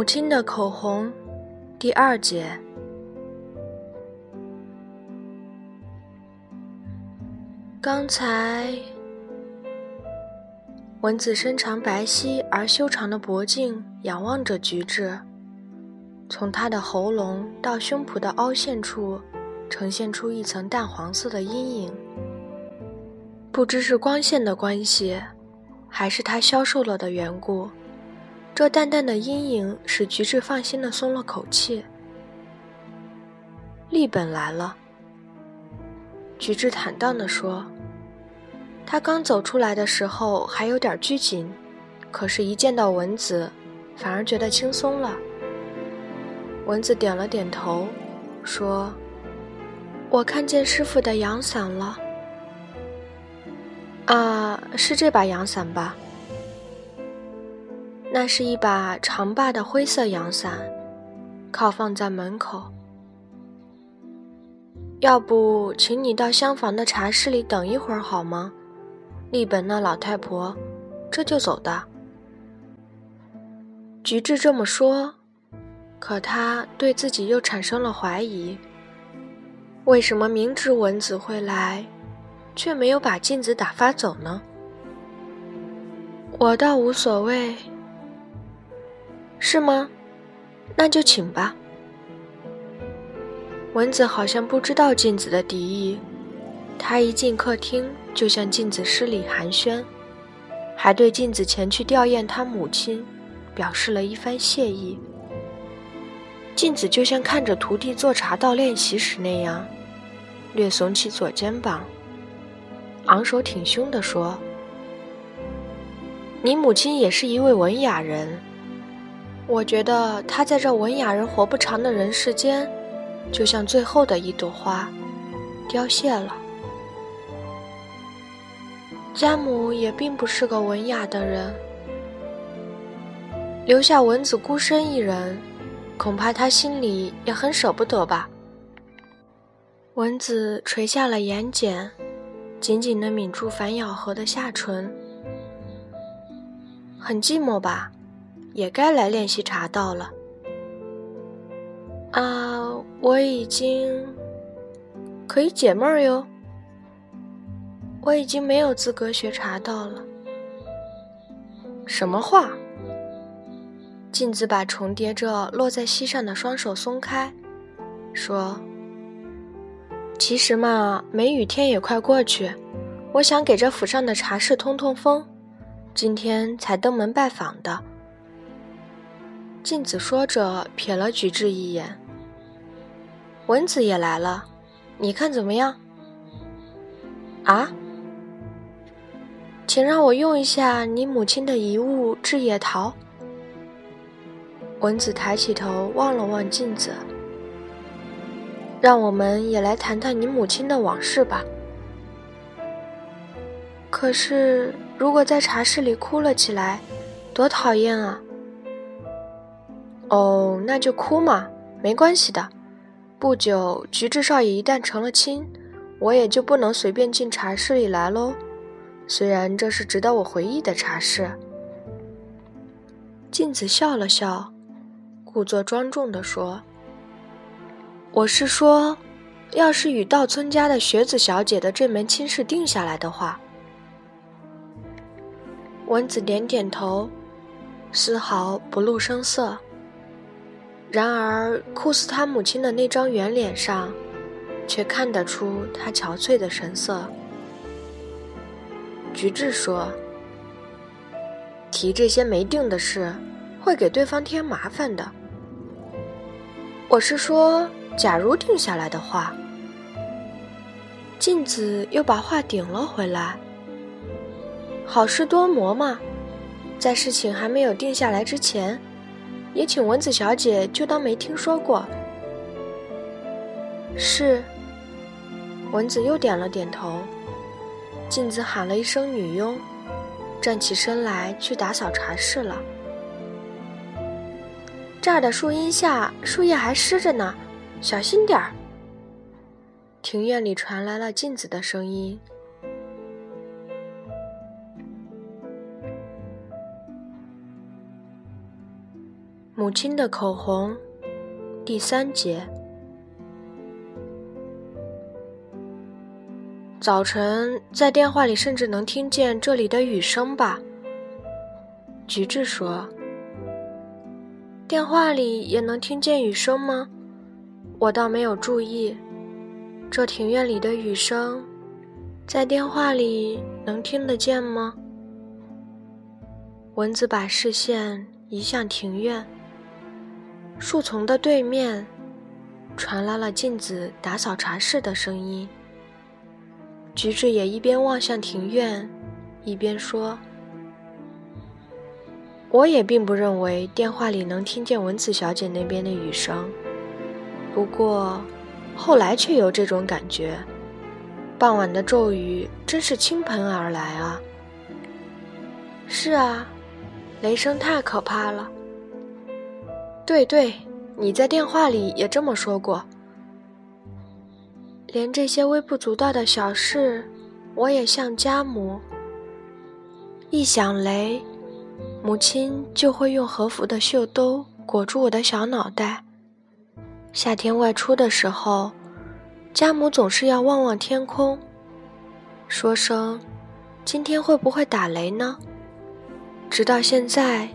母亲的口红，第二节。刚才，蚊子身长白皙而修长的脖颈，仰望着菊治。从他的喉咙到胸脯的凹陷处，呈现出一层淡黄色的阴影。不知是光线的关系，还是他消瘦了的缘故。这淡淡的阴影使菊治放心的松了口气。丽本来了，菊治坦荡地说：“他刚走出来的时候还有点拘谨，可是，一见到蚊子，反而觉得轻松了。”蚊子点了点头，说：“我看见师傅的阳伞了。啊，是这把阳伞吧？”那是一把长把的灰色阳伞，靠放在门口。要不，请你到厢房的茶室里等一会儿好吗？丽本那老太婆这就走的。菊治这么说，可他对自己又产生了怀疑：为什么明知蚊子会来，却没有把镜子打发走呢？我倒无所谓。是吗？那就请吧。蚊子好像不知道镜子的敌意，他一进客厅就向镜子施礼寒暄，还对镜子前去吊唁他母亲表示了一番谢意。镜子就像看着徒弟做茶道练习时那样，略耸起左肩膀，昂首挺胸地说：“你母亲也是一位文雅人。”我觉得他在这文雅人活不长的人世间，就像最后的一朵花，凋谢了。家母也并不是个文雅的人，留下蚊子孤身一人，恐怕他心里也很舍不得吧。蚊子垂下了眼睑，紧紧地抿住反咬合的下唇，很寂寞吧。也该来练习茶道了。啊，我已经可以解闷儿哟。我已经没有资格学茶道了。什么话？镜子把重叠着落在膝上的双手松开，说：“其实嘛，梅雨天也快过去，我想给这府上的茶室通通风，今天才登门拜访的。”镜子说着，瞥了菊治一眼。蚊子也来了，你看怎么样？啊？请让我用一下你母亲的遗物——制野桃。蚊子抬起头望了望镜子，让我们也来谈谈你母亲的往事吧。可是，如果在茶室里哭了起来，多讨厌啊！哦，那就哭嘛，没关系的。不久，菊治少爷一旦成了亲，我也就不能随便进茶室里来喽。虽然这是值得我回忆的茶室。镜子笑了笑，故作庄重地说：“我是说，要是与稻村家的雪子小姐的这门亲事定下来的话。”蚊子点点头，丝毫不露声色。然而，库斯他母亲的那张圆脸上，却看得出他憔悴的神色。菊治说：“提这些没定的事，会给对方添麻烦的。我是说，假如定下来的话。”镜子又把话顶了回来：“好事多磨嘛，在事情还没有定下来之前。”也请蚊子小姐就当没听说过。是。蚊子又点了点头。镜子喊了一声“女佣”，站起身来去打扫茶室了。这儿的树荫下树叶还湿着呢，小心点儿。庭院里传来了镜子的声音。母亲的口红，第三节。早晨在电话里甚至能听见这里的雨声吧？菊治说。电话里也能听见雨声吗？我倒没有注意。这庭院里的雨声，在电话里能听得见吗？蚊子把视线移向庭院，树丛的对面，传来了镜子打扫茶室的声音。菊治也一边望向庭院，一边说：“我也并不认为电话里能听见蚊子小姐那边的雨声，不过后来却有这种感觉。傍晚的骤雨真是倾盆而来啊！是啊。”雷声太可怕了。对对，你在电话里也这么说过。连这些微不足道的小事，我也像家母。一响雷，母亲就会用和服的袖兜裹住我的小脑袋。夏天外出的时候，家母总是要望望天空，说声：“今天会不会打雷呢？”直到现在，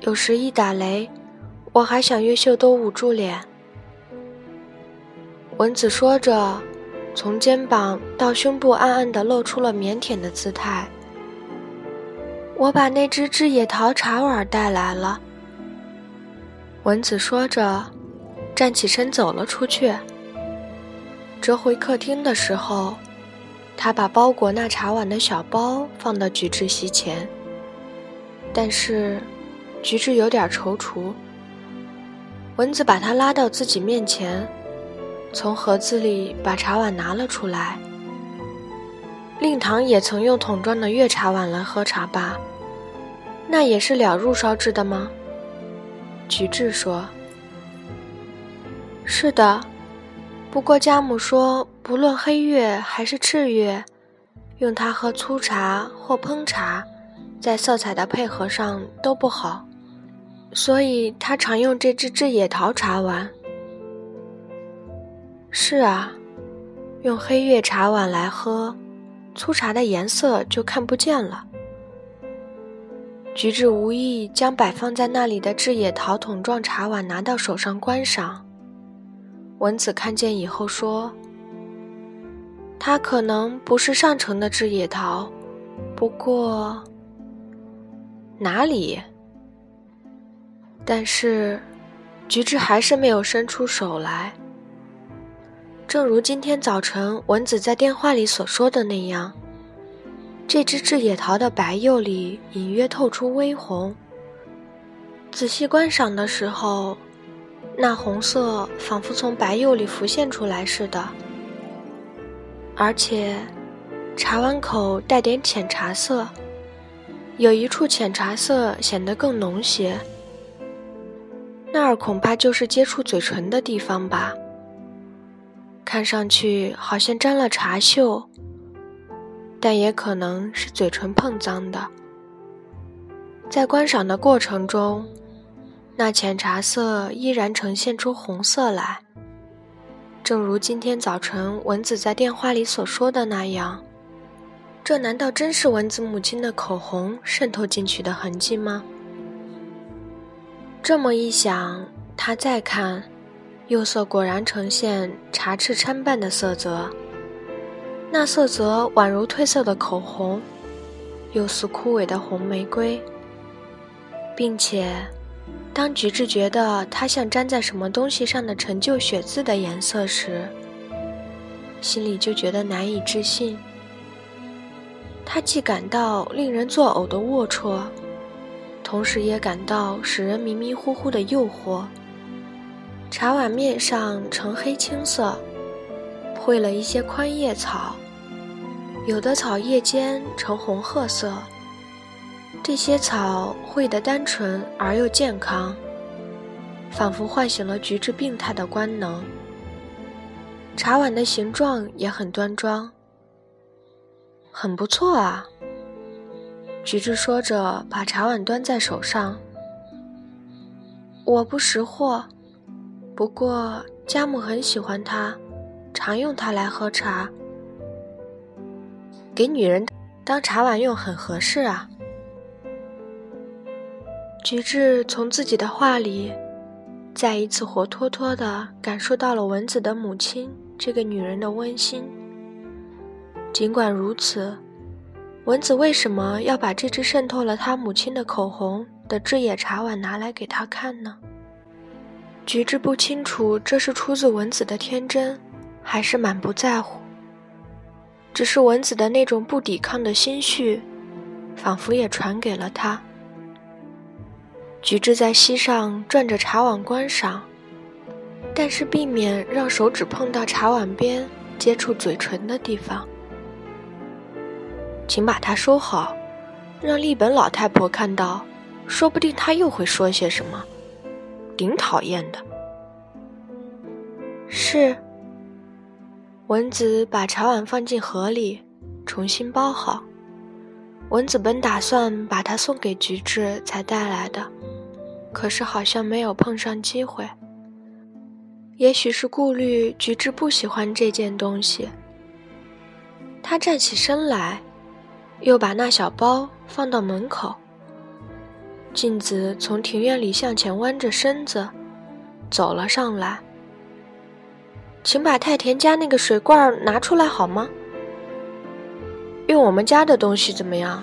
有时一打雷，我还想用袖兜捂住脸。蚊子说着，从肩膀到胸部暗暗地露出了腼腆的姿态。我把那只智野桃茶碗带来了。蚊子说着，站起身走了出去。折回客厅的时候，他把包裹那茶碗的小包放到菊治席前。但是，菊治有点踌躇。蚊子把他拉到自己面前，从盒子里把茶碗拿了出来。令堂也曾用桶装的月茶碗来喝茶吧？那也是了入烧制的吗？菊治说：“是的，不过家母说，不论黑月还是赤月，用它喝粗茶或烹茶。”在色彩的配合上都不好，所以他常用这只智野桃茶碗。是啊，用黑月茶碗来喝，粗茶的颜色就看不见了。菊治无意将摆放在那里的智野桃桶状茶碗拿到手上观赏。文子看见以后说：“它可能不是上乘的智野桃，不过……”哪里？但是，菊治还是没有伸出手来。正如今天早晨蚊子在电话里所说的那样，这只智野桃的白釉里隐约透出微红。仔细观赏的时候，那红色仿佛从白釉里浮现出来似的，而且茶碗口带点浅茶色。有一处浅茶色显得更浓些，那儿恐怕就是接触嘴唇的地方吧。看上去好像沾了茶锈，但也可能是嘴唇碰脏的。在观赏的过程中，那浅茶色依然呈现出红色来，正如今天早晨蚊子在电话里所说的那样。这难道真是蚊子母亲的口红渗透进去的痕迹吗？这么一想，他再看，釉色果然呈现茶赤参半的色泽。那色泽宛如褪色的口红，又似枯萎的红玫瑰。并且，当菊治觉得它像粘在什么东西上的陈旧血渍的颜色时，心里就觉得难以置信。他既感到令人作呕的龌龊，同时也感到使人迷迷糊糊的诱惑。茶碗面上呈黑青色，绘了一些宽叶草，有的草叶间呈红褐色。这些草绘得单纯而又健康，仿佛唤醒了菊治病态的官能。茶碗的形状也很端庄。很不错啊，菊治说着，把茶碗端在手上。我不识货，不过家母很喜欢它，常用它来喝茶。给女人当茶碗用很合适啊。菊治从自己的话里，再一次活脱脱地感受到了蚊子的母亲这个女人的温馨。尽管如此，蚊子为什么要把这只渗透了他母亲的口红的制野茶碗拿来给他看呢？菊治不清楚这是出自蚊子的天真，还是满不在乎。只是蚊子的那种不抵抗的心绪，仿佛也传给了他。菊治在膝上转着茶碗观赏，但是避免让手指碰到茶碗边接触嘴唇的地方。请把它收好，让立本老太婆看到，说不定她又会说些什么，顶讨厌的。是。蚊子把茶碗放进盒里，重新包好。蚊子本打算把它送给菊治才带来的。可是好像没有碰上机会，也许是顾虑菊治不喜欢这件东西。他站起身来，又把那小包放到门口。镜子从庭院里向前弯着身子走了上来，请把太田家那个水罐拿出来好吗？用我们家的东西怎么样？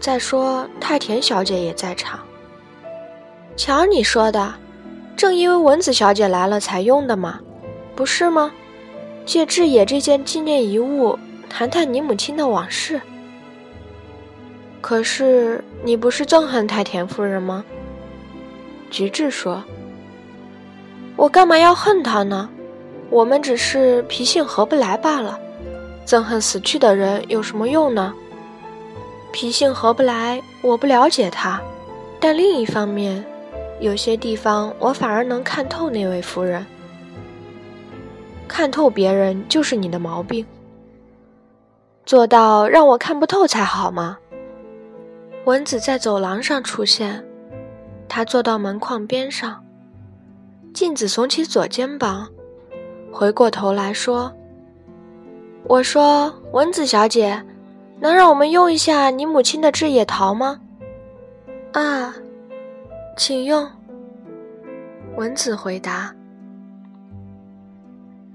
再说太田小姐也在场。瞧你说的，正因为蚊子小姐来了才用的嘛，不是吗？借志野这件纪念遗物，谈谈你母亲的往事。可是你不是憎恨太田夫人吗？菊治说：“我干嘛要恨她呢？我们只是脾性合不来罢了。憎恨死去的人有什么用呢？脾性合不来，我不了解他，但另一方面。”有些地方我反而能看透那位夫人，看透别人就是你的毛病。做到让我看不透才好吗？蚊子在走廊上出现，他坐到门框边上。镜子耸起左肩膀，回过头来说：“我说，蚊子小姐，能让我们用一下你母亲的制野桃吗？”啊。请用。蚊子回答。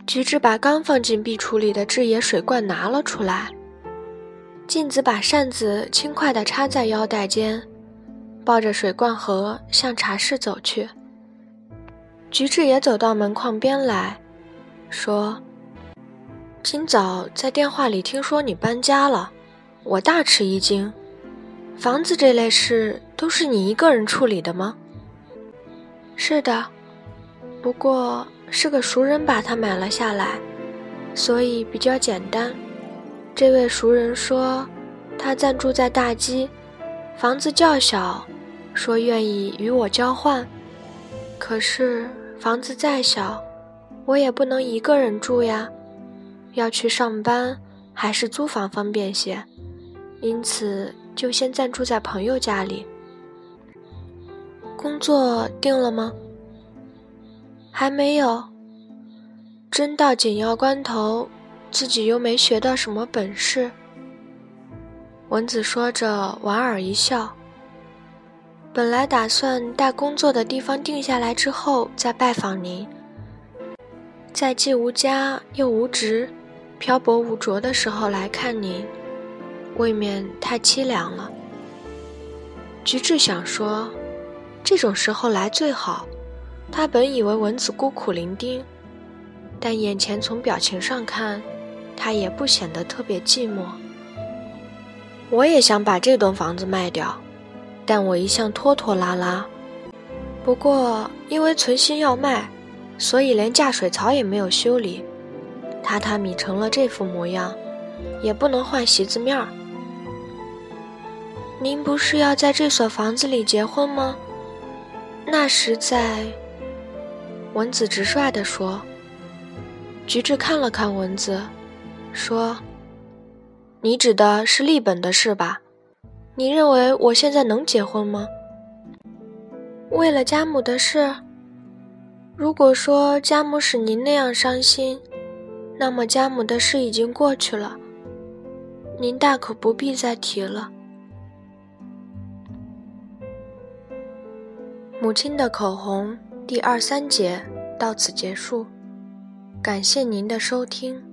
菊治把刚放进壁橱里的制野水罐拿了出来。镜子把扇子轻快地插在腰带间，抱着水罐盒向茶室走去。菊治也走到门框边来说：“今早在电话里听说你搬家了，我大吃一惊。”房子这类事都是你一个人处理的吗？是的，不过是个熟人把它买了下来，所以比较简单。这位熟人说，他暂住在大基，房子较小，说愿意与我交换。可是房子再小，我也不能一个人住呀，要去上班还是租房方便些，因此。就先暂住在朋友家里。工作定了吗？还没有。真到紧要关头，自己又没学到什么本事。蚊子说着，莞尔一笑。本来打算待工作的地方定下来之后再拜访您，在既无家又无职、漂泊无着的时候来看您。未免太凄凉了。菊治想说，这种时候来最好。他本以为蚊子孤苦伶仃，但眼前从表情上看，他也不显得特别寂寞。我也想把这栋房子卖掉，但我一向拖拖拉拉。不过因为存心要卖，所以连架水槽也没有修理，榻榻米成了这副模样，也不能换席子面儿。您不是要在这所房子里结婚吗？那实在。蚊子直率地说。菊治看了看蚊子，说：“你指的是立本的事吧？你认为我现在能结婚吗？为了家母的事。如果说家母使您那样伤心，那么家母的事已经过去了，您大可不必再提了。母亲的口红第二三节到此结束，感谢您的收听。